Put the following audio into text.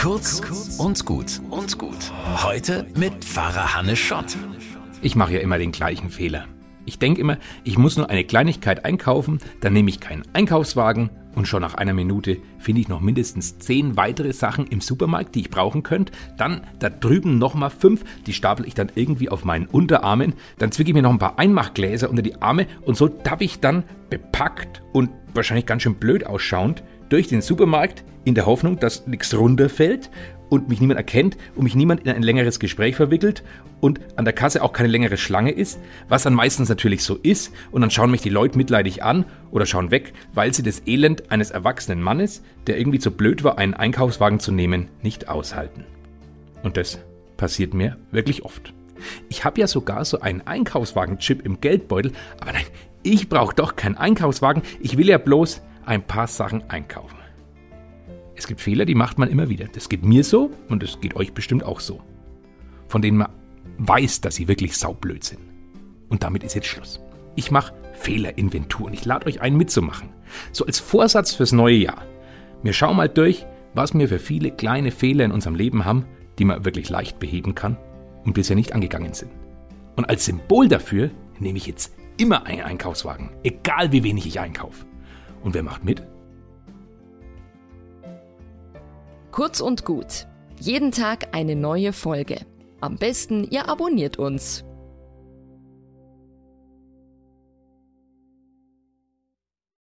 Kurz und gut und gut. Heute mit Pfarrer Hannes Schott. Ich mache ja immer den gleichen Fehler. Ich denke immer, ich muss nur eine Kleinigkeit einkaufen, dann nehme ich keinen Einkaufswagen und schon nach einer Minute finde ich noch mindestens zehn weitere Sachen im Supermarkt, die ich brauchen könnte. Dann da drüben nochmal fünf, die stapel ich dann irgendwie auf meinen Unterarmen. Dann zwicke ich mir noch ein paar Einmachgläser unter die Arme und so tapp ich dann bepackt und wahrscheinlich ganz schön blöd ausschauend durch den Supermarkt in der Hoffnung, dass nichts runterfällt und mich niemand erkennt und mich niemand in ein längeres Gespräch verwickelt und an der Kasse auch keine längere Schlange ist, was dann meistens natürlich so ist und dann schauen mich die Leute mitleidig an oder schauen weg, weil sie das Elend eines erwachsenen Mannes, der irgendwie zu blöd war, einen Einkaufswagen zu nehmen, nicht aushalten. Und das passiert mir wirklich oft. Ich habe ja sogar so einen Einkaufswagen-Chip im Geldbeutel, aber nein, ich brauche doch keinen Einkaufswagen, ich will ja bloß ein paar Sachen einkaufen. Es gibt Fehler, die macht man immer wieder. Das geht mir so und es geht euch bestimmt auch so. Von denen man weiß, dass sie wirklich saublöd sind. Und damit ist jetzt Schluss. Ich mache Fehlerinventur und ich lade euch ein mitzumachen. So als Vorsatz fürs neue Jahr. Wir schauen mal durch, was wir für viele kleine Fehler in unserem Leben haben, die man wirklich leicht beheben kann und bisher nicht angegangen sind. Und als Symbol dafür nehme ich jetzt immer einen Einkaufswagen, egal wie wenig ich einkaufe. Und wer macht mit? Kurz und gut. Jeden Tag eine neue Folge. Am besten, ihr abonniert uns